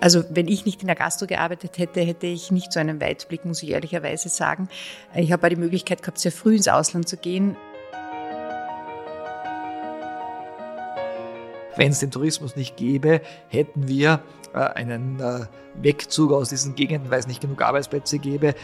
Also wenn ich nicht in der Gastro gearbeitet hätte, hätte ich nicht so einen Weitblick, muss ich ehrlicherweise sagen. Ich habe auch die Möglichkeit gehabt, sehr früh ins Ausland zu gehen. Wenn es den Tourismus nicht gäbe, hätten wir äh, einen äh, Wegzug aus diesen Gegenden, weil es nicht genug Arbeitsplätze gäbe.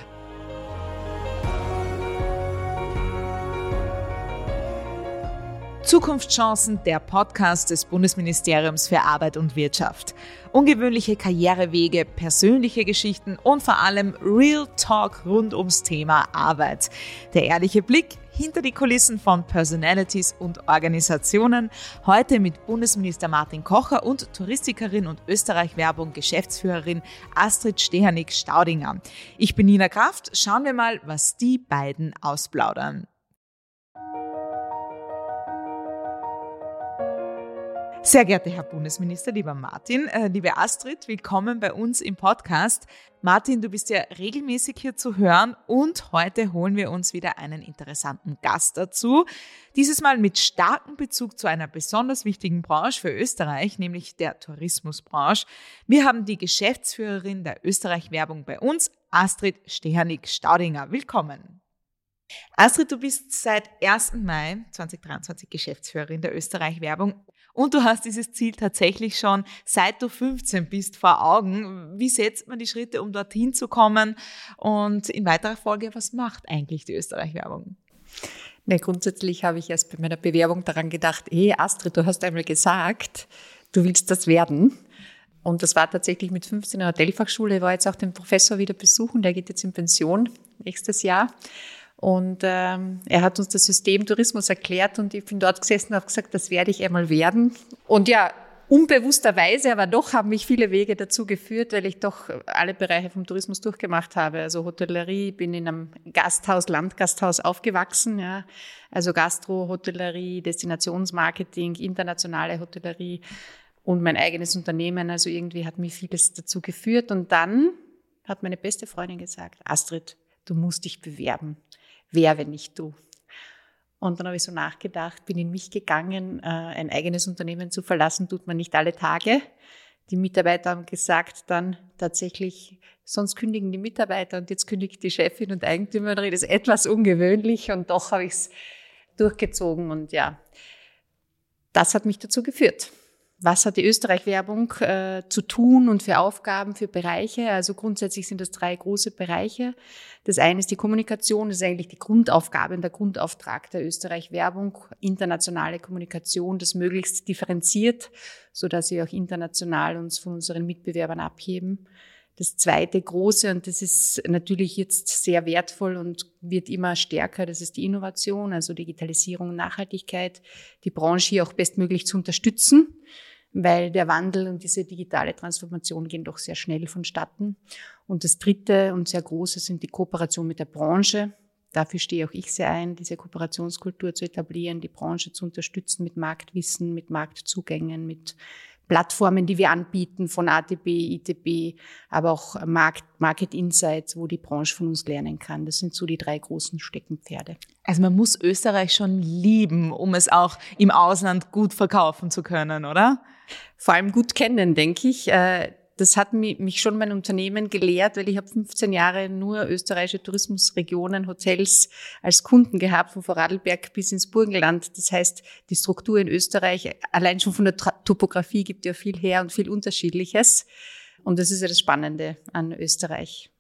Zukunftschancen, der Podcast des Bundesministeriums für Arbeit und Wirtschaft. Ungewöhnliche Karrierewege, persönliche Geschichten und vor allem Real Talk rund ums Thema Arbeit. Der ehrliche Blick hinter die Kulissen von Personalities und Organisationen. Heute mit Bundesminister Martin Kocher und Touristikerin und Österreich-Werbung Geschäftsführerin Astrid Stehanik-Staudinger. Ich bin Nina Kraft. Schauen wir mal, was die beiden ausplaudern. Sehr geehrter Herr Bundesminister, lieber Martin, äh, liebe Astrid, willkommen bei uns im Podcast. Martin, du bist ja regelmäßig hier zu hören und heute holen wir uns wieder einen interessanten Gast dazu. Dieses Mal mit starkem Bezug zu einer besonders wichtigen Branche für Österreich, nämlich der Tourismusbranche. Wir haben die Geschäftsführerin der Österreich-Werbung bei uns, Astrid Stehanik-Staudinger. Willkommen. Astrid, du bist seit 1. Mai 2023 Geschäftsführerin der Österreich-Werbung und du hast dieses Ziel tatsächlich schon seit du 15 bist vor Augen. Wie setzt man die Schritte, um dorthin zu kommen? Und in weiterer Folge, was macht eigentlich die Österreich-Werbung? Ne, grundsätzlich habe ich erst bei meiner Bewerbung daran gedacht, hey Astrid, du hast einmal gesagt, du willst das werden. Und das war tatsächlich mit 15 in der Hotelfachschule. War jetzt auch den Professor wieder besuchen, der geht jetzt in Pension nächstes Jahr. Und ähm, er hat uns das System Tourismus erklärt und ich bin dort gesessen und habe gesagt, das werde ich einmal werden. Und ja, unbewussterweise, aber doch haben mich viele Wege dazu geführt, weil ich doch alle Bereiche vom Tourismus durchgemacht habe. Also Hotellerie, bin in einem Gasthaus, Landgasthaus aufgewachsen, ja. Also Gastro, Hotellerie, Destinationsmarketing, internationale Hotellerie und mein eigenes Unternehmen. Also irgendwie hat mich vieles dazu geführt. Und dann hat meine beste Freundin gesagt, Astrid, du musst dich bewerben wer, wenn nicht du? Und dann habe ich so nachgedacht, bin in mich gegangen, äh, ein eigenes Unternehmen zu verlassen, tut man nicht alle Tage. Die Mitarbeiter haben gesagt, dann tatsächlich, sonst kündigen die Mitarbeiter und jetzt kündigt die Chefin und Eigentümerin. Das ist etwas ungewöhnlich und doch habe ich es durchgezogen und ja, das hat mich dazu geführt was hat die Österreich-Werbung äh, zu tun und für Aufgaben, für Bereiche? Also grundsätzlich sind das drei große Bereiche. Das eine ist die Kommunikation, das ist eigentlich die Grundaufgabe und der Grundauftrag der Österreich-Werbung, internationale Kommunikation, das möglichst differenziert, so dass sie auch international uns von unseren Mitbewerbern abheben. Das zweite große, und das ist natürlich jetzt sehr wertvoll und wird immer stärker, das ist die Innovation, also Digitalisierung Nachhaltigkeit, die Branche hier auch bestmöglich zu unterstützen, weil der Wandel und diese digitale Transformation gehen doch sehr schnell vonstatten. Und das dritte und sehr große sind die Kooperation mit der Branche. Dafür stehe auch ich sehr ein, diese Kooperationskultur zu etablieren, die Branche zu unterstützen mit Marktwissen, mit Marktzugängen, mit Plattformen, die wir anbieten von ATB, ITB, aber auch Markt, Market Insights, wo die Branche von uns lernen kann. Das sind so die drei großen Steckenpferde. Also man muss Österreich schon lieben, um es auch im Ausland gut verkaufen zu können, oder? Vor allem gut kennen, denke ich. Das hat mich schon mein Unternehmen gelehrt, weil ich habe 15 Jahre nur österreichische Tourismusregionen, Hotels als Kunden gehabt, von Vorarlberg bis ins Burgenland. Das heißt, die Struktur in Österreich, allein schon von der Topografie gibt ja viel her und viel Unterschiedliches. Und das ist ja das Spannende an Österreich.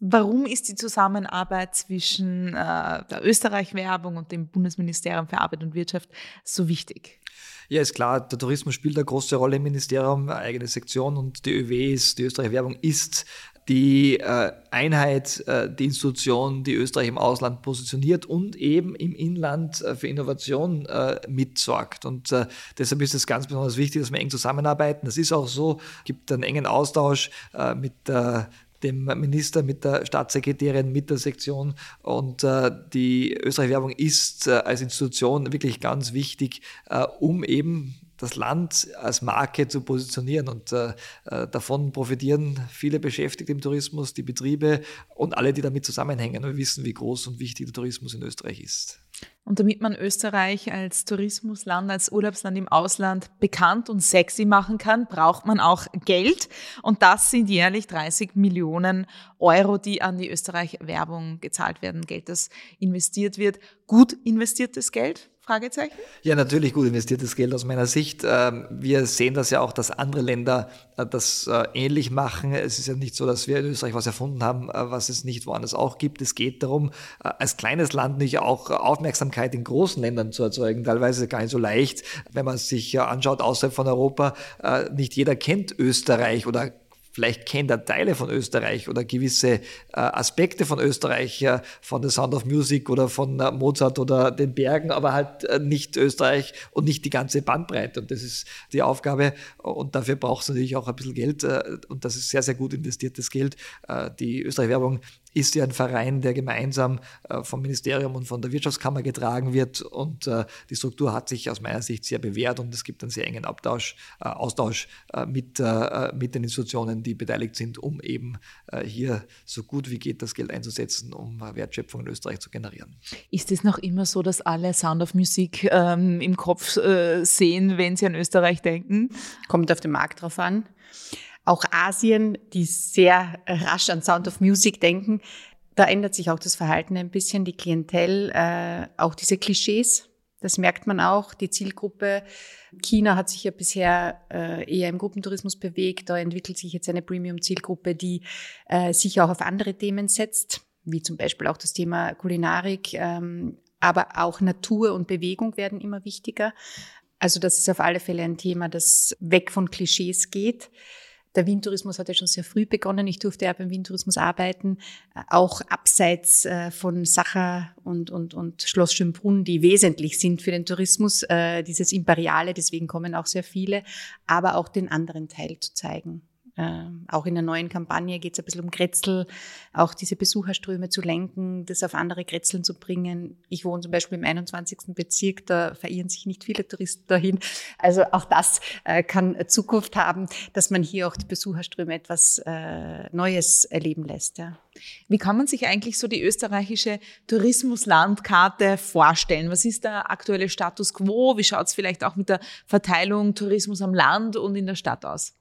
Warum ist die Zusammenarbeit zwischen äh, der Österreich-Werbung und dem Bundesministerium für Arbeit und Wirtschaft so wichtig? Ja, ist klar, der Tourismus spielt eine große Rolle im Ministerium, eine eigene Sektion und die ÖW ist, die Österreich Werbung ist die äh, Einheit, äh, die Institution, die Österreich im Ausland positioniert und eben im Inland äh, für Innovation äh, mitsorgt. Und äh, deshalb ist es ganz besonders wichtig, dass wir eng zusammenarbeiten. Das ist auch so, gibt einen engen Austausch äh, mit der dem Minister, mit der Staatssekretärin, mit der Sektion. Und äh, die Österreich Werbung ist äh, als Institution wirklich ganz wichtig, äh, um eben das Land als Marke zu positionieren. Und äh, äh, davon profitieren viele Beschäftigte im Tourismus, die Betriebe und alle, die damit zusammenhängen. Wir wissen, wie groß und wichtig der Tourismus in Österreich ist. Und damit man Österreich als Tourismusland, als Urlaubsland im Ausland bekannt und sexy machen kann, braucht man auch Geld. Und das sind jährlich 30 Millionen Euro, die an die Österreich-Werbung gezahlt werden. Geld, das investiert wird. Gut investiertes Geld? Fragezeichen? Ja, natürlich gut investiertes Geld aus meiner Sicht. Ähm, wir sehen das ja auch, dass andere Länder äh, das äh, ähnlich machen. Es ist ja nicht so, dass wir in Österreich was erfunden haben, äh, was es nicht woanders auch gibt. Es geht darum, als kleines Land nicht auch Aufmerksamkeit in großen Ländern zu erzeugen. Teilweise gar nicht so leicht, wenn man sich anschaut außerhalb von Europa. Nicht jeder kennt Österreich oder Vielleicht kennt er Teile von Österreich oder gewisse äh, Aspekte von Österreich, äh, von The Sound of Music oder von äh, Mozart oder den Bergen, aber halt äh, nicht Österreich und nicht die ganze Bandbreite. Und das ist die Aufgabe. Und dafür braucht es natürlich auch ein bisschen Geld. Äh, und das ist sehr, sehr gut investiertes Geld. Äh, die Österreich-Werbung ist ja ein Verein, der gemeinsam äh, vom Ministerium und von der Wirtschaftskammer getragen wird. Und äh, die Struktur hat sich aus meiner Sicht sehr bewährt und es gibt einen sehr engen Abtausch, äh, Austausch mit, mit den Institutionen, die beteiligt sind, um eben hier so gut wie geht das Geld einzusetzen, um Wertschöpfung in Österreich zu generieren. Ist es noch immer so, dass alle Sound of Music ähm, im Kopf äh, sehen, wenn sie an Österreich denken? Kommt auf den Markt drauf an auch Asien, die sehr rasch an Sound of Music denken, da ändert sich auch das Verhalten ein bisschen, die Klientel, äh, auch diese Klischees. Das merkt man auch. Die Zielgruppe China hat sich ja bisher äh, eher im Gruppentourismus bewegt. Da entwickelt sich jetzt eine Premium-Zielgruppe, die äh, sich auch auf andere Themen setzt, wie zum Beispiel auch das Thema Kulinarik. Ähm, aber auch Natur und Bewegung werden immer wichtiger. Also das ist auf alle Fälle ein Thema, das weg von Klischees geht. Der Windtourismus hat ja schon sehr früh begonnen. Ich durfte ja beim Windtourismus arbeiten, äh, auch abseits äh, von Sacher und, und, und Schloss Schönbrunn, die wesentlich sind für den Tourismus, äh, dieses Imperiale, deswegen kommen auch sehr viele, aber auch den anderen Teil zu zeigen. Ähm, auch in der neuen Kampagne geht es ein bisschen um Kretzel, auch diese Besucherströme zu lenken, das auf andere Kretzeln zu bringen. Ich wohne zum Beispiel im 21. Bezirk, da verirren sich nicht viele Touristen dahin. Also auch das äh, kann Zukunft haben, dass man hier auch die Besucherströme etwas äh, Neues erleben lässt. Ja. Wie kann man sich eigentlich so die österreichische Tourismuslandkarte vorstellen? Was ist der aktuelle Status quo? Wie schaut es vielleicht auch mit der Verteilung Tourismus am Land und in der Stadt aus?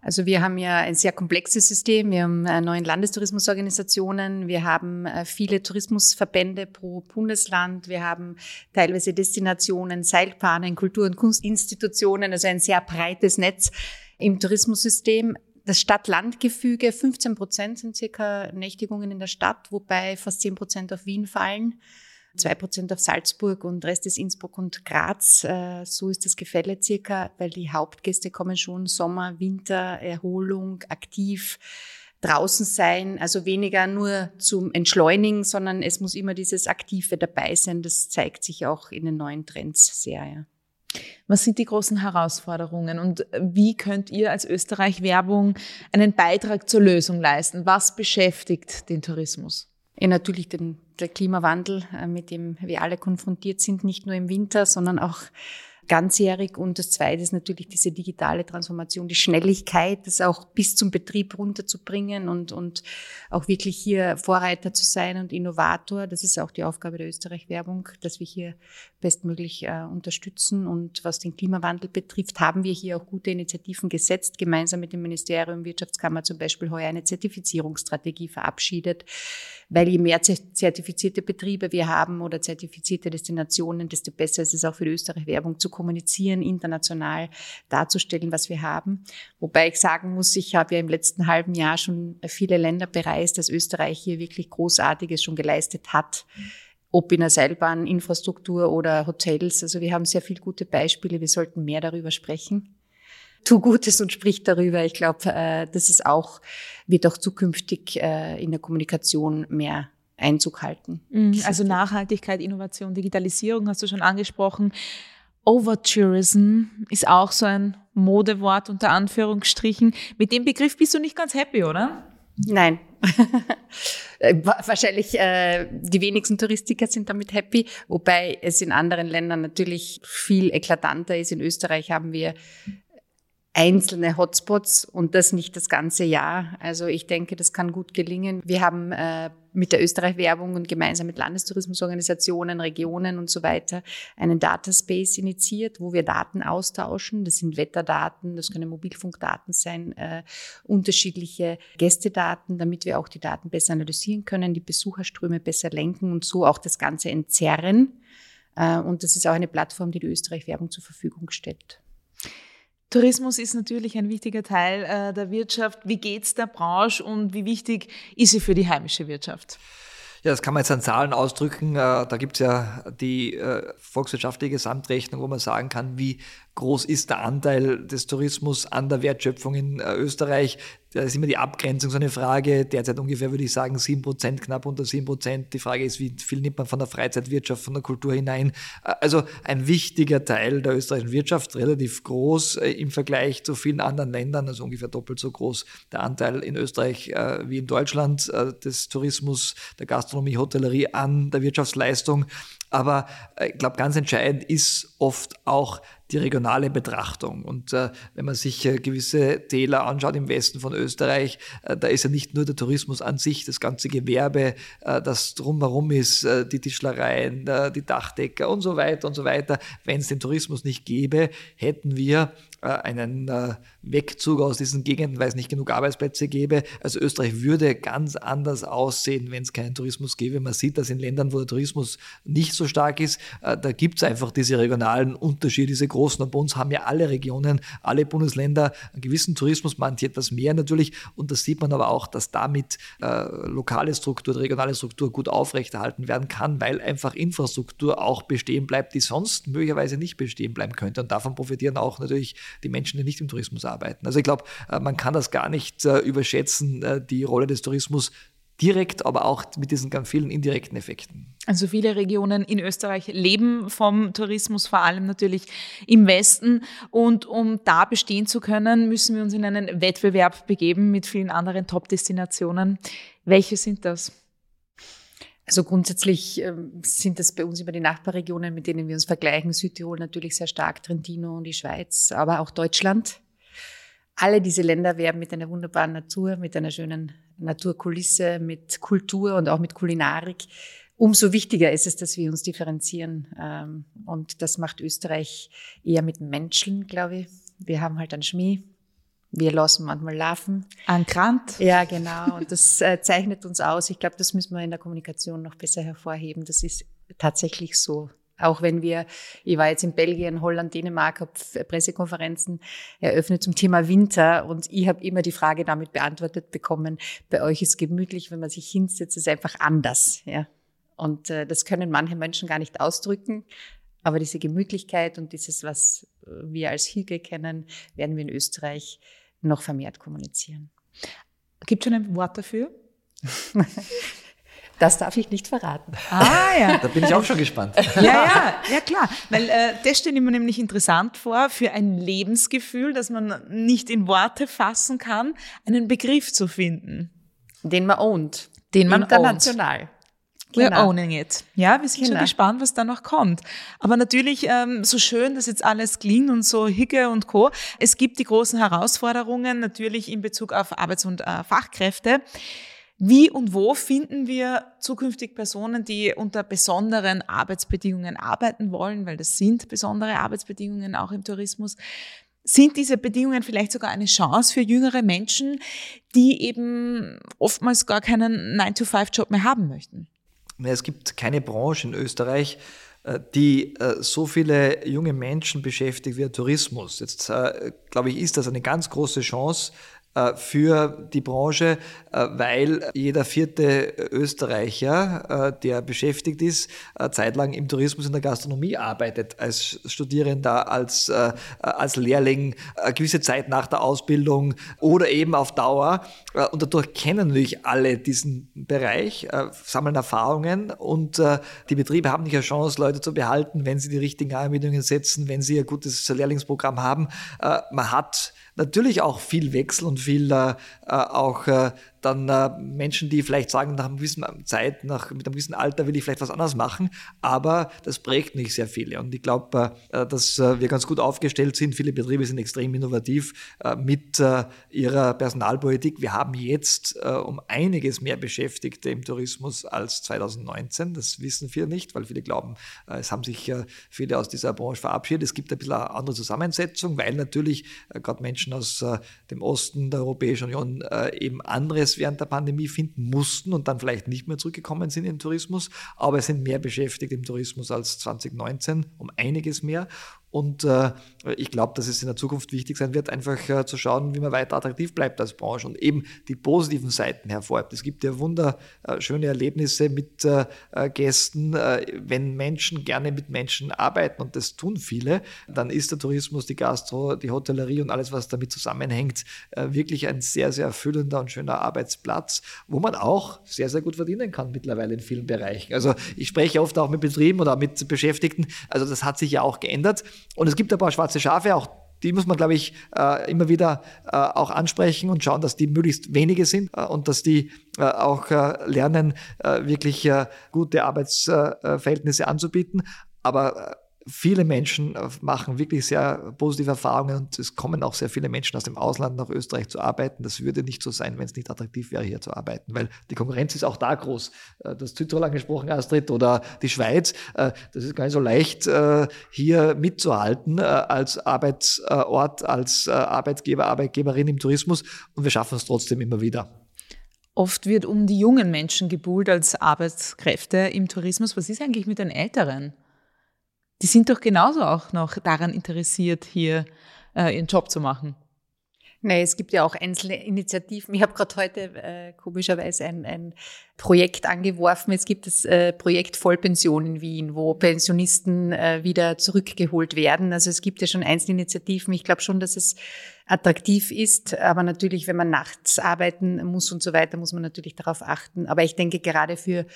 Also wir haben ja ein sehr komplexes System. Wir haben äh, neun Landestourismusorganisationen. Wir haben äh, viele Tourismusverbände pro Bundesland. Wir haben teilweise Destinationen, Seilbahnen, Kultur- und Kunstinstitutionen. Also ein sehr breites Netz im Tourismussystem. Das Stadt-Land-Gefüge, 15 Prozent sind circa Nächtigungen in der Stadt, wobei fast 10 Prozent auf Wien fallen zwei Prozent auf Salzburg und Rest ist Innsbruck und Graz. Äh, so ist das Gefälle circa, weil die Hauptgäste kommen schon Sommer, Winter, Erholung, aktiv draußen sein, also weniger nur zum Entschleunigen, sondern es muss immer dieses Aktive dabei sein. Das zeigt sich auch in den neuen Trends sehr. Ja. Was sind die großen Herausforderungen und wie könnt ihr als Österreich Werbung einen Beitrag zur Lösung leisten? Was beschäftigt den Tourismus? Ja, natürlich den, der Klimawandel, äh, mit dem wir alle konfrontiert sind, nicht nur im Winter, sondern auch ganzjährig. Und das Zweite ist natürlich diese digitale Transformation, die Schnelligkeit, das auch bis zum Betrieb runterzubringen und, und auch wirklich hier Vorreiter zu sein und Innovator. Das ist auch die Aufgabe der Österreich-Werbung, dass wir hier bestmöglich äh, unterstützen. Und was den Klimawandel betrifft, haben wir hier auch gute Initiativen gesetzt, gemeinsam mit dem Ministerium Wirtschaftskammer zum Beispiel heuer eine Zertifizierungsstrategie verabschiedet, weil je mehr zertifizierte Betriebe wir haben oder zertifizierte Destinationen, desto besser ist es auch für die Österreich-Werbung zu kommunizieren, international darzustellen, was wir haben. Wobei ich sagen muss, ich habe ja im letzten halben Jahr schon viele Länder bereist, dass Österreich hier wirklich Großartiges schon geleistet hat ob in der Seilbahninfrastruktur oder Hotels. Also wir haben sehr viele gute Beispiele. Wir sollten mehr darüber sprechen. Tu Gutes und sprich darüber. Ich glaube, äh, das ist auch, wird auch zukünftig äh, in der Kommunikation mehr Einzug halten. Mhm. Also Nachhaltigkeit, Innovation, Digitalisierung hast du schon angesprochen. Overtourism ist auch so ein Modewort unter Anführungsstrichen. Mit dem Begriff bist du nicht ganz happy, oder? Nein. Wahrscheinlich äh, die wenigsten Touristiker sind damit happy, wobei es in anderen Ländern natürlich viel eklatanter ist. In Österreich haben wir einzelne Hotspots und das nicht das ganze Jahr. Also ich denke, das kann gut gelingen. Wir haben äh, mit der Österreich-Werbung und gemeinsam mit Landestourismusorganisationen, Regionen und so weiter einen Dataspace initiiert, wo wir Daten austauschen. Das sind Wetterdaten, das können Mobilfunkdaten sein, äh, unterschiedliche Gästedaten, damit wir auch die Daten besser analysieren können, die Besucherströme besser lenken und so auch das Ganze entzerren. Äh, und das ist auch eine Plattform, die die Österreich-Werbung zur Verfügung stellt. Tourismus ist natürlich ein wichtiger Teil äh, der Wirtschaft. Wie geht's der Branche und wie wichtig ist sie für die heimische Wirtschaft? Ja, das kann man jetzt an Zahlen ausdrücken. Äh, da gibt es ja die äh, volkswirtschaftliche Gesamtrechnung, wo man sagen kann, wie groß ist der Anteil des Tourismus an der Wertschöpfung in äh, Österreich. Da ist immer die Abgrenzung so eine Frage. Derzeit ungefähr würde ich sagen sieben Prozent, knapp unter sieben Prozent. Die Frage ist, wie viel nimmt man von der Freizeitwirtschaft, von der Kultur hinein? Äh, also ein wichtiger Teil der österreichischen Wirtschaft, relativ groß äh, im Vergleich zu vielen anderen Ländern, also ungefähr doppelt so groß der Anteil in Österreich wie in Deutschland des Tourismus, der Gastronomie, Hotellerie an der Wirtschaftsleistung. Aber ich glaube, ganz entscheidend ist oft auch die regionale Betrachtung. Und äh, wenn man sich äh, gewisse Täler anschaut im Westen von Österreich, äh, da ist ja nicht nur der Tourismus an sich, das ganze Gewerbe, äh, das drumherum ist, äh, die Tischlereien, äh, die Dachdecker und so weiter und so weiter. Wenn es den Tourismus nicht gäbe, hätten wir einen Wegzug aus diesen Gegenden, weil es nicht genug Arbeitsplätze gäbe. Also Österreich würde ganz anders aussehen, wenn es keinen Tourismus gäbe. Man sieht das in Ländern, wo der Tourismus nicht so stark ist. Äh, da gibt es einfach diese regionalen Unterschiede, diese großen. Und bei uns haben ja alle Regionen, alle Bundesländer einen gewissen Tourismus, manche etwas mehr natürlich. Und das sieht man aber auch, dass damit äh, lokale Struktur, regionale Struktur gut aufrechterhalten werden kann, weil einfach Infrastruktur auch bestehen bleibt, die sonst möglicherweise nicht bestehen bleiben könnte. Und davon profitieren auch natürlich die Menschen, die nicht im Tourismus arbeiten. Also ich glaube, äh, man kann das gar nicht äh, überschätzen, äh, die Rolle des Tourismus direkt, aber auch mit diesen ganz vielen indirekten Effekten. Also viele Regionen in Österreich leben vom Tourismus, vor allem natürlich im Westen. Und um da bestehen zu können, müssen wir uns in einen Wettbewerb begeben mit vielen anderen Top-Destinationen. Welche sind das? Also grundsätzlich ähm, sind das bei uns immer die Nachbarregionen, mit denen wir uns vergleichen. Südtirol natürlich sehr stark, Trentino und die Schweiz, aber auch Deutschland. Alle diese Länder werden mit einer wunderbaren Natur, mit einer schönen Naturkulisse, mit Kultur und auch mit Kulinarik. Umso wichtiger ist es, dass wir uns differenzieren. Ähm, und das macht Österreich eher mit Menschen, glaube ich. Wir haben halt einen Schmäh, wir lassen manchmal laufen. An Krant. Ja, genau. Und das äh, zeichnet uns aus. Ich glaube, das müssen wir in der Kommunikation noch besser hervorheben. Das ist tatsächlich so. Auch wenn wir, ich war jetzt in Belgien, Holland, Dänemark, habe Pressekonferenzen eröffnet zum Thema Winter und ich habe immer die Frage damit beantwortet bekommen, bei euch ist gemütlich, wenn man sich hinsetzt, ist einfach anders. Ja. Und äh, das können manche Menschen gar nicht ausdrücken. Aber diese Gemütlichkeit und dieses, was wir als Hügel kennen, werden wir in Österreich noch vermehrt kommunizieren. Gibt es schon ein Wort dafür? Das darf ich nicht verraten. Ah ja. Da bin ich auch schon gespannt. Ja, ja, ja klar. Weil äh, das stelle ich mir nämlich interessant vor, für ein Lebensgefühl, das man nicht in Worte fassen kann, einen Begriff zu finden. Den man ownt. Den man International. Ownt. We're genau. owning it. Ja, wir sind genau. schon gespannt, was da noch kommt. Aber natürlich, ähm, so schön das jetzt alles klingt und so Hicke und Co. Es gibt die großen Herausforderungen natürlich in Bezug auf Arbeits- und äh, Fachkräfte. Wie und wo finden wir zukünftig Personen, die unter besonderen Arbeitsbedingungen arbeiten wollen, weil das sind besondere Arbeitsbedingungen auch im Tourismus. Sind diese Bedingungen vielleicht sogar eine Chance für jüngere Menschen, die eben oftmals gar keinen 9-to-5-Job mehr haben möchten? Es gibt keine Branche in Österreich, äh, die äh, so viele junge Menschen beschäftigt wie der Tourismus. Jetzt, äh, glaube ich, ist das eine ganz große Chance, für die Branche, äh, weil jeder vierte Österreicher, äh, der beschäftigt ist, zeitlang im Tourismus in der Gastronomie arbeitet, als Studierender, als, als Lehrling, eine gewisse Zeit nach der Ausbildung oder eben auf Dauer. Und dadurch kennen natürlich alle diesen Bereich, sammeln Erfahrungen und die Betriebe haben nicht eine Chance, Leute zu behalten, wenn sie die richtigen Anbindungen setzen, wenn sie ein gutes Lehrlingsprogramm haben. Man hat natürlich auch viel Wechsel und viel äh, auch äh, dann äh, Menschen, die vielleicht sagen, nach einer gewissen Zeit, nach, mit einem gewissen Alter will ich vielleicht was anderes machen, aber das prägt nicht sehr viele. Und ich glaube, äh, dass äh, wir ganz gut aufgestellt sind. Viele Betriebe sind extrem innovativ äh, mit äh, ihrer Personalpolitik. Wir haben jetzt äh, um einiges mehr Beschäftigte im Tourismus als 2019. Das wissen viele nicht, weil viele glauben, es haben sich viele aus dieser Branche verabschiedet. Es gibt ein bisschen eine andere Zusammensetzung, weil natürlich gerade Menschen aus dem Osten der Europäischen Union eben anderes während der Pandemie finden mussten und dann vielleicht nicht mehr zurückgekommen sind in den Tourismus. Aber es sind mehr beschäftigt im Tourismus als 2019, um einiges mehr. Und äh, ich glaube, dass es in der Zukunft wichtig sein wird, einfach äh, zu schauen, wie man weiter attraktiv bleibt als Branche und eben die positiven Seiten hervorhebt. Es gibt ja wunderschöne äh, Erlebnisse mit äh, äh, Gästen. Äh, wenn Menschen gerne mit Menschen arbeiten, und das tun viele, dann ist der Tourismus, die Gastro, die Hotellerie und alles, was damit zusammenhängt, wirklich ein sehr, sehr erfüllender und schöner Arbeitsplatz, wo man auch sehr, sehr gut verdienen kann mittlerweile in vielen Bereichen. Also ich spreche oft auch mit Betrieben oder mit Beschäftigten. Also das hat sich ja auch geändert. Und es gibt ein paar schwarze Schafe, auch die muss man, glaube ich, äh, immer wieder äh, auch ansprechen und schauen, dass die möglichst wenige sind äh, und dass die auch lernen, wirklich gute Arbeitsverhältnisse anzubieten. Aber viele Menschen äh, machen wirklich sehr positive Erfahrungen und es kommen auch sehr viele Menschen aus dem Ausland nach Österreich zu arbeiten. Das würde nicht so sein, wenn es nicht attraktiv wäre, hier zu arbeiten, weil die Konkurrenz ist auch da groß. Äh, das Südtirol angesprochen, Astrid, oder die Schweiz. Äh, das ist gar nicht so leicht, hier mitzuhalten als Arbeitsort, als Arbeitgeber, Arbeitgeberin im Tourismus und wir schaffen es trotzdem immer wieder. Oft wird um die jungen Menschen gebuhlt als Arbeitskräfte im Tourismus. Was ist eigentlich mit den Älteren? Die sind doch genauso auch noch daran interessiert, hier äh, ihren Job zu machen. Nein, es gibt ja auch einzelne Initiativen. Ich habe gerade heute äh, komischerweise ein, ein Projekt angeworfen. Es gibt das äh, Projekt Vollpension in Wien, wo Pensionisten äh, wieder zurückgeholt werden. Also es gibt ja schon einzelne Initiativen. Ich glaube schon, dass es attraktiv ist. Aber natürlich, wenn man nachts arbeiten muss und so weiter, muss man natürlich darauf achten. Aber ich denke gerade für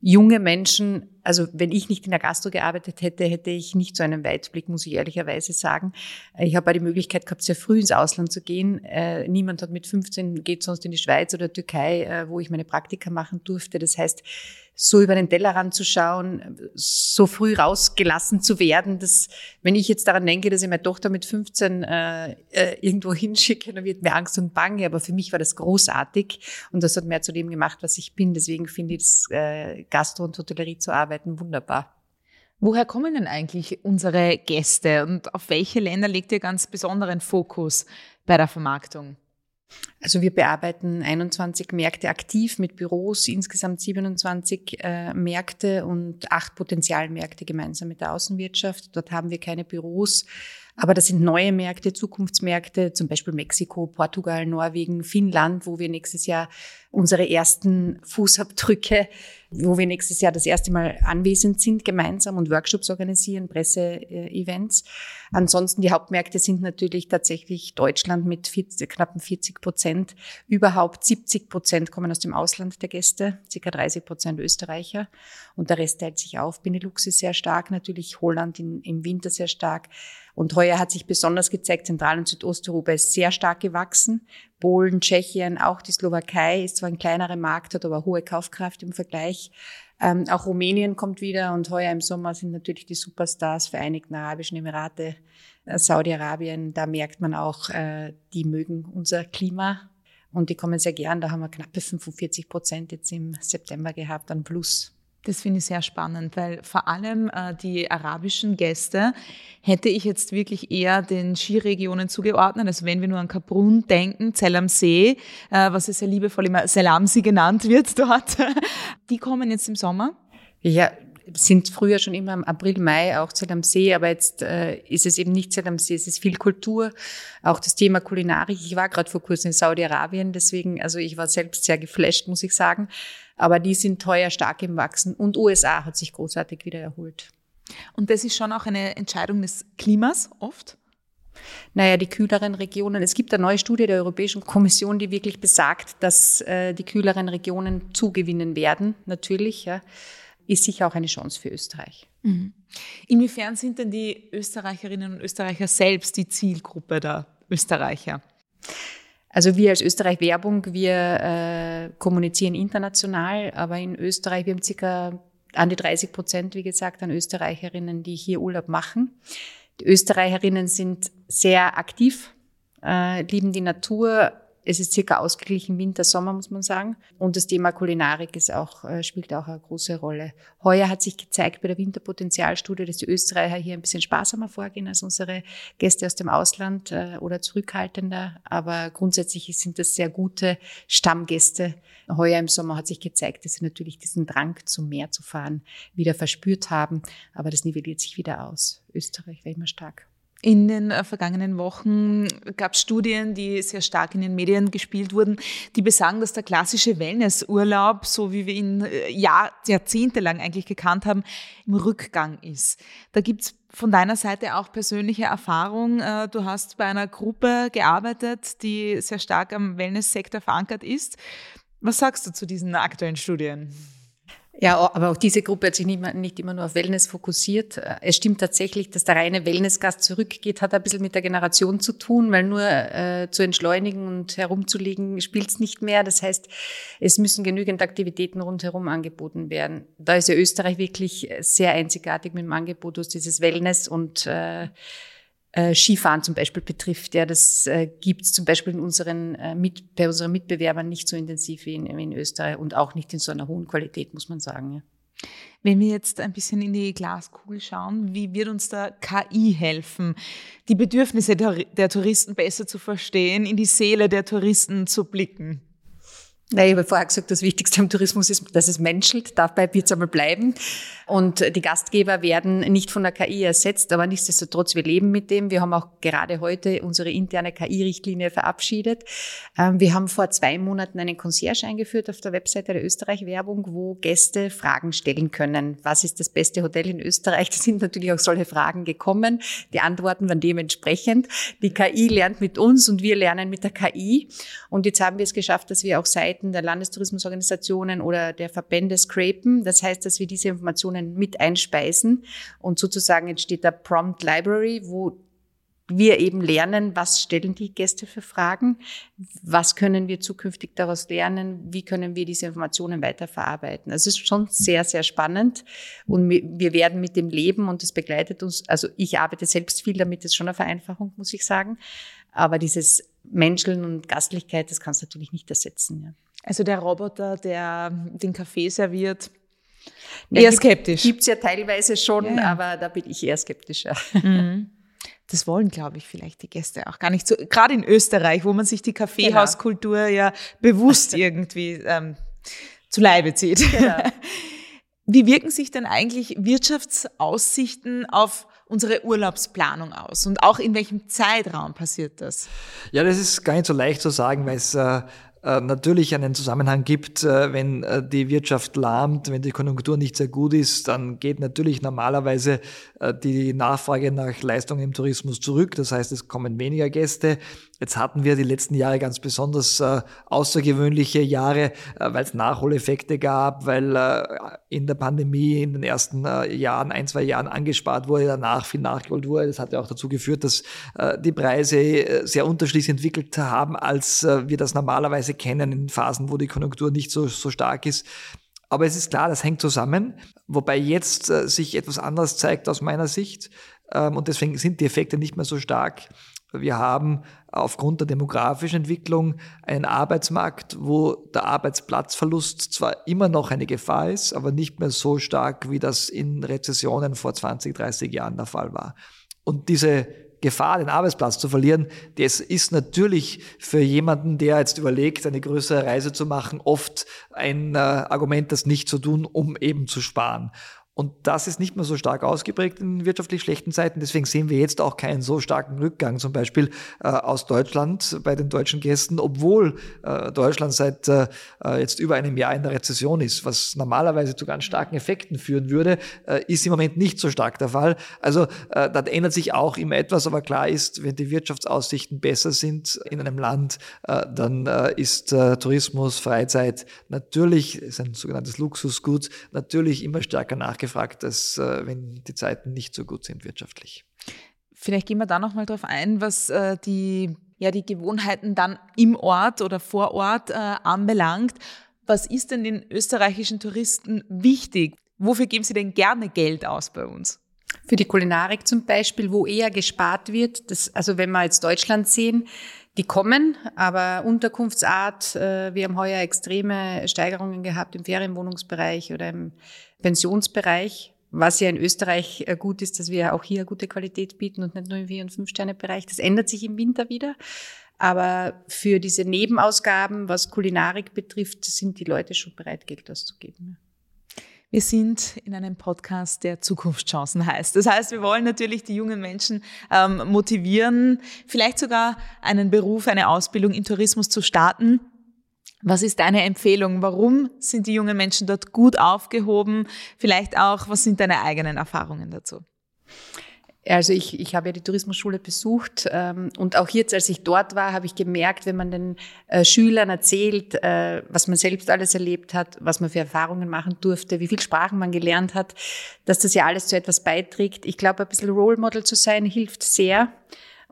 junge Menschen, also wenn ich nicht in der Gastro gearbeitet hätte, hätte ich nicht so einen Weitblick, muss ich ehrlicherweise sagen. Ich habe die Möglichkeit gehabt, sehr früh ins Ausland zu gehen. Äh, niemand hat mit 15 geht sonst in die Schweiz oder Türkei, äh, wo ich meine Praktika machen durfte. Das heißt, so über den Tellerrand zu schauen, so früh rausgelassen zu werden, dass, wenn ich jetzt daran denke, dass ich meine Tochter mit 15 äh, äh, irgendwo hinschicke, dann wird mir Angst und Bange, aber für mich war das großartig und das hat mehr zu dem gemacht, was ich bin. Deswegen finde ich äh, Gastro und Hotellerie zu arbeiten wunderbar. Woher kommen denn eigentlich unsere Gäste und auf welche Länder legt ihr ganz besonderen Fokus bei der Vermarktung? Also wir bearbeiten 21 Märkte aktiv mit Büros, insgesamt 27 äh, Märkte und acht Potenzialmärkte gemeinsam mit der Außenwirtschaft. Dort haben wir keine Büros, aber das sind neue Märkte, Zukunftsmärkte, zum Beispiel Mexiko, Portugal, Norwegen, Finnland, wo wir nächstes Jahr unsere ersten Fußabdrücke, wo wir nächstes Jahr das erste Mal anwesend sind gemeinsam und Workshops organisieren, Presseevents. Ansonsten die Hauptmärkte sind natürlich tatsächlich Deutschland mit 40, knappen 40 Prozent. Überhaupt 70 Prozent kommen aus dem Ausland der Gäste, ca. 30 Prozent Österreicher und der Rest teilt sich auf. Benelux ist sehr stark, natürlich Holland in, im Winter sehr stark. Und heuer hat sich besonders gezeigt, Zentral- und Südosteuropa ist sehr stark gewachsen. Polen, Tschechien, auch die Slowakei ist zwar ein kleinerer Markt, hat aber hohe Kaufkraft im Vergleich. Ähm, auch Rumänien kommt wieder und heuer im Sommer sind natürlich die Superstars Vereinigten Arabischen Emirate, äh, Saudi-Arabien. Da merkt man auch, äh, die mögen unser Klima und die kommen sehr gern. Da haben wir knappe 45 Prozent jetzt im September gehabt an Plus. Das finde ich sehr spannend, weil vor allem äh, die arabischen Gäste hätte ich jetzt wirklich eher den Skiregionen zugeordnet. Also wenn wir nur an Kaprun denken, Zell am See, äh, was ja sehr liebevoll immer Selamsi genannt wird dort, die kommen jetzt im Sommer. Ja, sind früher schon immer im April, Mai auch Zell am See, aber jetzt äh, ist es eben nicht Zell am See, es ist viel Kultur, auch das Thema Kulinarik. Ich war gerade vor kurzem in Saudi-Arabien, deswegen, also ich war selbst sehr geflasht, muss ich sagen. Aber die sind teuer stark im Wachsen und USA hat sich großartig wieder erholt. Und das ist schon auch eine Entscheidung des Klimas oft? Naja, die kühleren Regionen. Es gibt eine neue Studie der Europäischen Kommission, die wirklich besagt, dass äh, die kühleren Regionen zugewinnen werden, natürlich. Ja, ist sicher auch eine Chance für Österreich. Mhm. Inwiefern sind denn die Österreicherinnen und Österreicher selbst die Zielgruppe der Österreicher? Also wir als Österreich Werbung, wir äh, kommunizieren international, aber in Österreich, wir haben circa an die 30 Prozent, wie gesagt, an Österreicherinnen, die hier Urlaub machen. Die Österreicherinnen sind sehr aktiv, äh, lieben die Natur, es ist circa ausgeglichen Winter, Sommer, muss man sagen. Und das Thema Kulinarik ist auch, äh, spielt auch eine große Rolle. Heuer hat sich gezeigt bei der Winterpotenzialstudie, dass die Österreicher hier ein bisschen sparsamer vorgehen als unsere Gäste aus dem Ausland äh, oder zurückhaltender. Aber grundsätzlich sind das sehr gute Stammgäste. Heuer im Sommer hat sich gezeigt, dass sie natürlich diesen Drang zum Meer zu fahren wieder verspürt haben. Aber das nivelliert sich wieder aus. Österreich war immer stark. In den äh, vergangenen Wochen gab es Studien, die sehr stark in den Medien gespielt wurden, die besagen, dass der klassische Wellnessurlaub, so wie wir ihn äh, Jahr, jahrzehntelang eigentlich gekannt haben, im Rückgang ist. Da gibt's von deiner Seite auch persönliche Erfahrung. Äh, du hast bei einer Gruppe gearbeitet, die sehr stark am Wellnesssektor verankert ist. Was sagst du zu diesen aktuellen Studien? Ja, aber auch diese Gruppe hat sich nicht, nicht immer nur auf Wellness fokussiert. Es stimmt tatsächlich, dass der reine Wellnessgast zurückgeht, hat ein bisschen mit der Generation zu tun, weil nur äh, zu entschleunigen und herumzulegen spielt es nicht mehr. Das heißt, es müssen genügend Aktivitäten rundherum angeboten werden. Da ist ja Österreich wirklich sehr einzigartig mit dem Angebot, was dieses Wellness und äh, äh, Skifahren zum Beispiel betrifft. Ja, das äh, gibt es zum Beispiel in unseren, äh, mit, bei unseren Mitbewerbern nicht so intensiv wie in, wie in, Österreich und auch nicht in so einer hohen Qualität, muss man sagen. Ja. Wenn wir jetzt ein bisschen in die Glaskugel schauen, wie wird uns da KI helfen, die Bedürfnisse der, der Touristen besser zu verstehen, in die Seele der Touristen zu blicken? Na, ich habe vorher gesagt, das Wichtigste am Tourismus ist, dass es menschelt. Dabei wird es einmal bleiben. Und die Gastgeber werden nicht von der KI ersetzt, aber nichtsdestotrotz, wir leben mit dem. Wir haben auch gerade heute unsere interne KI-Richtlinie verabschiedet. Ähm, wir haben vor zwei Monaten einen Concierge eingeführt auf der Webseite der Österreich-Werbung, wo Gäste Fragen stellen können. Was ist das beste Hotel in Österreich? Da sind natürlich auch solche Fragen gekommen. Die Antworten waren dementsprechend. Die KI lernt mit uns und wir lernen mit der KI. Und jetzt haben wir es geschafft, dass wir auch Seiten der Landestourismusorganisationen oder der Verbände scrapen. Das heißt, dass wir diese Informationen mit einspeisen und sozusagen entsteht der Prompt Library, wo wir eben lernen, was stellen die Gäste für Fragen, was können wir zukünftig daraus lernen, wie können wir diese Informationen weiterverarbeiten. Also es ist schon sehr, sehr spannend und wir werden mit dem leben und es begleitet uns. Also ich arbeite selbst viel damit, das ist schon eine Vereinfachung, muss ich sagen. Aber dieses Menscheln und Gastlichkeit, das kannst du natürlich nicht ersetzen. Ja. Also der Roboter, der den Kaffee serviert, eher ja, skeptisch. Gibt es ja teilweise schon, ja. aber da bin ich eher skeptischer. Mhm. Das wollen, glaube ich, vielleicht die Gäste auch gar nicht so. Gerade in Österreich, wo man sich die Kaffeehauskultur genau. ja bewusst irgendwie ähm, zu Leibe zieht. Genau. Wie wirken sich denn eigentlich Wirtschaftsaussichten auf unsere Urlaubsplanung aus? Und auch in welchem Zeitraum passiert das? Ja, das ist gar nicht so leicht zu sagen, weil es äh, äh, natürlich einen Zusammenhang gibt, äh, wenn äh, die Wirtschaft lahmt, wenn die Konjunktur nicht sehr gut ist, dann geht natürlich normalerweise die Nachfrage nach Leistungen im Tourismus zurück. Das heißt, es kommen weniger Gäste. Jetzt hatten wir die letzten Jahre ganz besonders äh, außergewöhnliche Jahre, äh, weil es Nachholeffekte gab, weil äh, in der Pandemie in den ersten äh, Jahren, ein, zwei Jahren angespart wurde, danach viel nachgeholt wurde. Das hat ja auch dazu geführt, dass äh, die Preise äh, sehr unterschiedlich entwickelt haben, als wir das normalerweise kennen in Phasen, wo die Konjunktur nicht so, so stark ist. Aber es ist klar, das hängt zusammen, wobei jetzt sich etwas anderes zeigt aus meiner Sicht. Ähm, und deswegen sind die Effekte nicht mehr so stark. Wir haben aufgrund der demografischen Entwicklung einen Arbeitsmarkt, wo der Arbeitsplatzverlust zwar immer noch eine Gefahr ist, aber nicht mehr so stark, wie das in Rezessionen vor 20, 30 Jahren der Fall war. Und diese Gefahr, den Arbeitsplatz zu verlieren, das ist natürlich für jemanden, der jetzt überlegt, eine größere Reise zu machen, oft ein äh, Argument, das nicht zu tun, um eben zu sparen. Und das ist nicht mehr so stark ausgeprägt in wirtschaftlich schlechten Zeiten. Deswegen sehen wir jetzt auch keinen so starken Rückgang, zum Beispiel äh, aus Deutschland bei den deutschen Gästen, obwohl äh, Deutschland seit äh, äh jetzt über einem Jahr in der Rezession ist, was normalerweise zu ganz starken Effekten führen würde, äh, ist im Moment nicht so stark der Fall. Also äh, da ändert sich auch immer etwas, aber klar ist, wenn die Wirtschaftsaussichten besser sind in einem Land, dann ist Tourismus, Freizeit natürlich, ist ein sogenanntes Luxusgut, natürlich immer stärker nach nachgefragt, als äh, wenn die Zeiten nicht so gut sind wirtschaftlich. Vielleicht gehen wir da nochmal drauf ein, was äh, die ja die Gewohnheiten dann im Ort oder vor Ort äh, anbelangt. Was ist denn den österreichischen Touristen wichtig? Wofür geben sie denn gerne Geld aus bei uns? Für die Kulinarik zum Beispiel, wo eher gespart wird. Das, also wenn wir jetzt Deutschland sehen, die kommen, aber Unterkunftsart, äh, wir haben heuer extreme Steigerungen gehabt im Ferienwohnungsbereich oder im Pensionsbereich, was ja in Österreich äh, gut ist, dass wir auch hier gute Qualität bieten und nicht nur im Vier- und Fünf-Sterne-Bereich. Das ändert sich im Winter wieder. Aber für diese Nebenausgaben, was Kulinarik betrifft, sind die Leute schon bereit, Geld auszugeben. Wir sind in einem Podcast, der Zukunftschancen heißt. Das heißt, wir wollen natürlich die jungen Menschen ähm, motivieren, vielleicht sogar einen Beruf, eine Ausbildung in Tourismus zu starten. Was ist deine Empfehlung? Warum sind die jungen Menschen dort gut aufgehoben? Vielleicht auch, was sind deine eigenen Erfahrungen dazu? Also ich, ich habe ja die Tourismusschule besucht ähm, und auch jetzt, als ich dort war, habe ich gemerkt, wenn man den äh, Schülern erzählt, äh, was man selbst alles erlebt hat, was man für Erfahrungen machen durfte, wie viel Sprachen man gelernt hat, dass das ja alles zu etwas beiträgt. Ich glaube, ein bisschen Role Model zu sein hilft sehr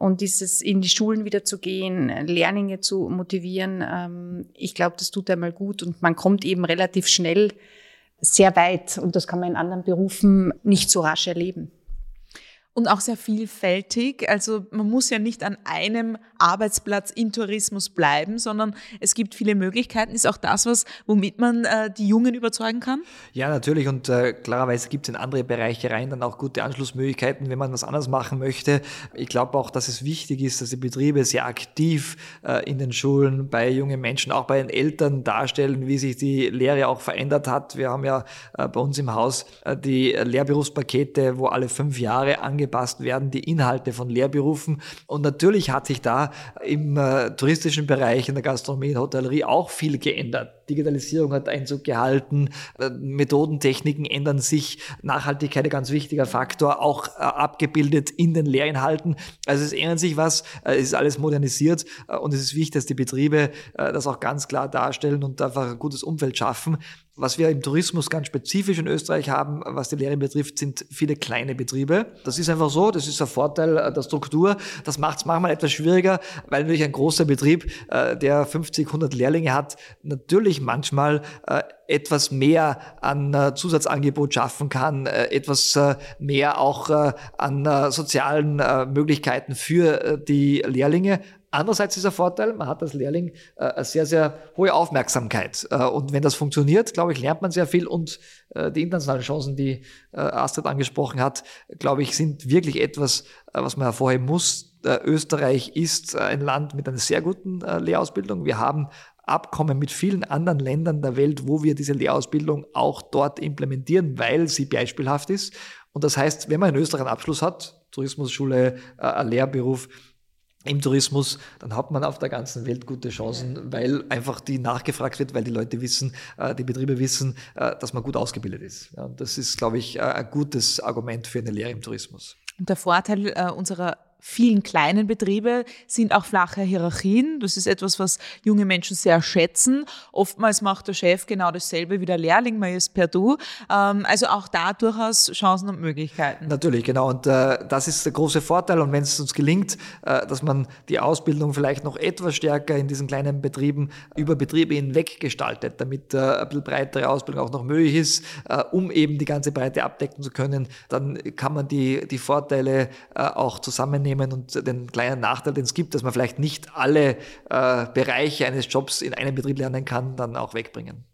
und dieses in die Schulen wieder zu gehen, Lehrlinge zu motivieren, ähm, ich glaube, das tut einmal gut. Und man kommt eben relativ schnell sehr weit. Und das kann man in anderen Berufen nicht so rasch erleben und auch sehr vielfältig. Also man muss ja nicht an einem Arbeitsplatz in Tourismus bleiben, sondern es gibt viele Möglichkeiten. Ist auch das was, womit man äh, die Jungen überzeugen kann? Ja, natürlich. Und äh, klarerweise gibt es in andere Bereiche rein dann auch gute Anschlussmöglichkeiten, wenn man was anderes machen möchte. Ich glaube auch, dass es wichtig ist, dass die Betriebe sehr aktiv äh, in den Schulen bei jungen Menschen, auch bei den Eltern darstellen, wie sich die Lehre auch verändert hat. Wir haben ja äh, bei uns im Haus äh, die Lehrberufspakete, wo alle fünf Jahre angepasst angepasst werden, die Inhalte von Lehrberufen. Und natürlich hat sich da im äh, touristischen Bereich, in der Gastronomie, in der Hotellerie auch viel geändert. Digitalisierung hat Einzug gehalten, äh, Methodentechniken ändern sich, Nachhaltigkeit ein ganz wichtiger Faktor, auch äh, abgebildet in den Lehrinhalten. Also es ändert sich was, äh, es ist alles modernisiert äh, und es ist wichtig, dass die Betriebe äh, das auch ganz klar darstellen und einfach ein gutes Umfeld schaffen. Was wir im Tourismus ganz spezifisch in Österreich haben, was die Lehre betrifft, sind viele kleine Betriebe. Das ist einfach so, das ist ein Vorteil der Struktur. Das macht es manchmal etwas schwieriger, weil natürlich ein großer Betrieb, äh, der 50, 100 Lehrlinge hat, natürlich manchmal äh, etwas mehr an äh, Zusatzangebot schaffen kann, etwas mehr auch an sozialen Möglichkeiten für die Lehrlinge. Andererseits ist der Vorteil, man hat als Lehrling äh, eine sehr, sehr hohe Aufmerksamkeit. Äh, und wenn das funktioniert, glaube ich, lernt man sehr viel. Und äh, die internationalen Chancen, die Astrid angesprochen hat, glaube ich, sind wirklich etwas, was man hervorheben muss. Österreich ist ein Land mit einer sehr guten Lehrausbildung. Wir haben Abkommen mit vielen anderen Ländern der Welt, wo wir diese Lehrausbildung auch dort implementieren, weil sie beispielhaft ist. Und das heißt, wenn man in Österreich einen Abschluss hat, Tourismusschule, ein Lehrberuf, im Tourismus, dann hat man auf der ganzen Welt gute Chancen, weil einfach die nachgefragt wird, weil die Leute wissen, äh, die Betriebe wissen, äh, dass man gut ausgebildet ist. das ist, glaube ich, äh, ein gutes Argument für eine Lehre im Tourismus. Und der Vorteil unserer vielen kleinen Betriebe sind auch flache Hierarchien. Das ist etwas, was junge Menschen sehr schätzen. Oftmals macht der Chef genau dasselbe wie der Lehrling, man ist per Du. Ähm, also auch da durchaus Chancen und Möglichkeiten. Natürlich, genau. Und äh, das ist der große Vorteil. Und wenn es uns gelingt, äh, dass man die Ausbildung vielleicht noch etwas stärker in diesen kleinen Betrieben über Betriebe hinweg gestaltet, damit äh, ein bisschen breitere Ausbildung auch noch möglich ist, äh, um eben die ganze Breite abdecken zu können, dann kann man die, die Vorteile auch zusammennehmen nehmen und den kleinen Nachteil, den es gibt, dass man vielleicht nicht alle äh, Bereiche eines Jobs in einem Betrieb lernen kann, dann auch wegbringen.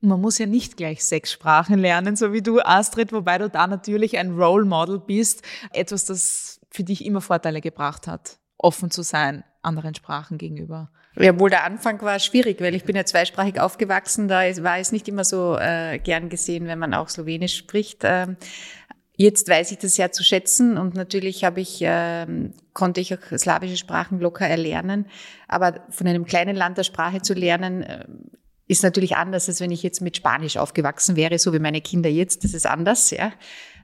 Man muss ja nicht gleich sechs Sprachen lernen, so wie du, Astrid, wobei du da natürlich ein Role Model bist. Etwas, das für dich immer Vorteile gebracht hat, offen zu sein anderen Sprachen gegenüber. Ja, wohl der Anfang war schwierig, weil ich bin ja zweisprachig aufgewachsen. Da war es nicht immer so äh, gern gesehen, wenn man auch Slowenisch spricht. Ähm, Jetzt weiß ich das sehr zu schätzen und natürlich habe ich, äh, konnte ich auch slawische Sprachen locker erlernen. Aber von einem kleinen Land der Sprache zu lernen, äh, ist natürlich anders, als wenn ich jetzt mit Spanisch aufgewachsen wäre, so wie meine Kinder jetzt. Das ist anders, ja.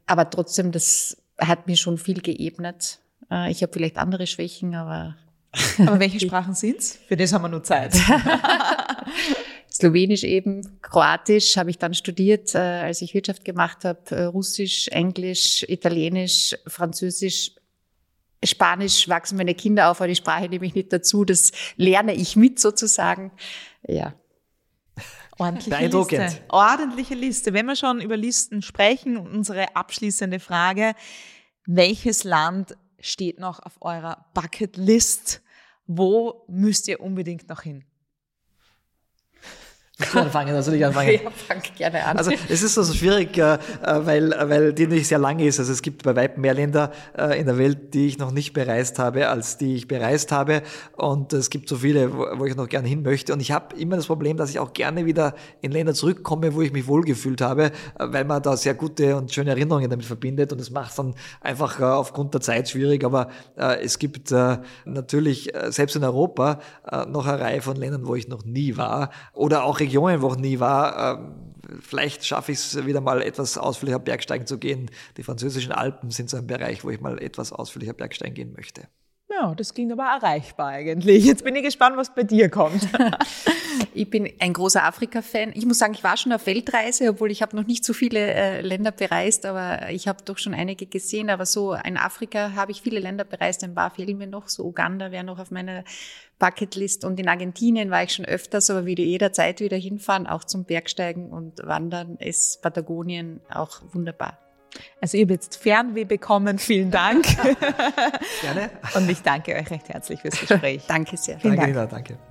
Aber trotzdem, das hat mir schon viel geebnet. Äh, ich habe vielleicht andere Schwächen, aber. Aber welche Sprachen sind's? Für das haben wir nur Zeit. Slowenisch eben, Kroatisch habe ich dann studiert, äh, als ich Wirtschaft gemacht habe, äh, Russisch, Englisch, Italienisch, Französisch. Spanisch wachsen meine Kinder auf, aber die Sprache nehme ich nicht dazu. Das lerne ich mit sozusagen. Ja. Ordentliche Liste. Ordentliche Liste. Wenn wir schon über Listen sprechen, unsere abschließende Frage. Welches Land steht noch auf eurer Bucketlist? Wo müsst ihr unbedingt noch hin? Ich anfangen, also ich anfangen. Ja, fang gerne an. Also es ist so also schwierig, äh, weil, weil die nicht sehr lange ist. Also es gibt bei weitem mehr Länder äh, in der Welt, die ich noch nicht bereist habe, als die ich bereist habe. Und es gibt so viele, wo ich noch gerne hin möchte. Und ich habe immer das Problem, dass ich auch gerne wieder in Länder zurückkomme, wo ich mich wohlgefühlt habe, äh, weil man da sehr gute und schöne Erinnerungen damit verbindet. Und es macht es dann einfach aufgrund der Zeit schwierig. Aber es gibt natürlich selbst in Europa noch eine Reihe von Ländern, wo ich noch nie war. Oder auch Wo ich nie war. Ähm, vielleicht schaffe ich es wieder mal etwas ausführlicher Bergsteigen zu gehen. Die französischen Alpen sind so ein Bereich, wo ich mal etwas ausführlicher Bergsteigen gehen möchte. Ja, das klingt aber erreichbar eigentlich. Jetzt bin ich gespannt, was bei dir kommt. ich bin ein großer Afrika-Fan. Ich muss sagen, ich war schon auf Weltreise, obwohl ich habe noch nicht so viele äh, Länder bereist, aber ich habe doch schon einige gesehen. Aber so in Afrika habe ich viele Länder bereist. Ein paar fehlen mir noch. So Uganda wäre noch auf meiner Bucketlist. Und in Argentinien war ich schon öfters, aber würde jederzeit wieder hinfahren, auch zum Bergsteigen und Wandern ist Patagonien auch wunderbar. Also ihr habt jetzt Fernweh bekommen. Vielen Dank. Gerne. Und ich danke euch recht herzlich fürs Gespräch. danke sehr. Vielen danke, Dank. Nina, danke.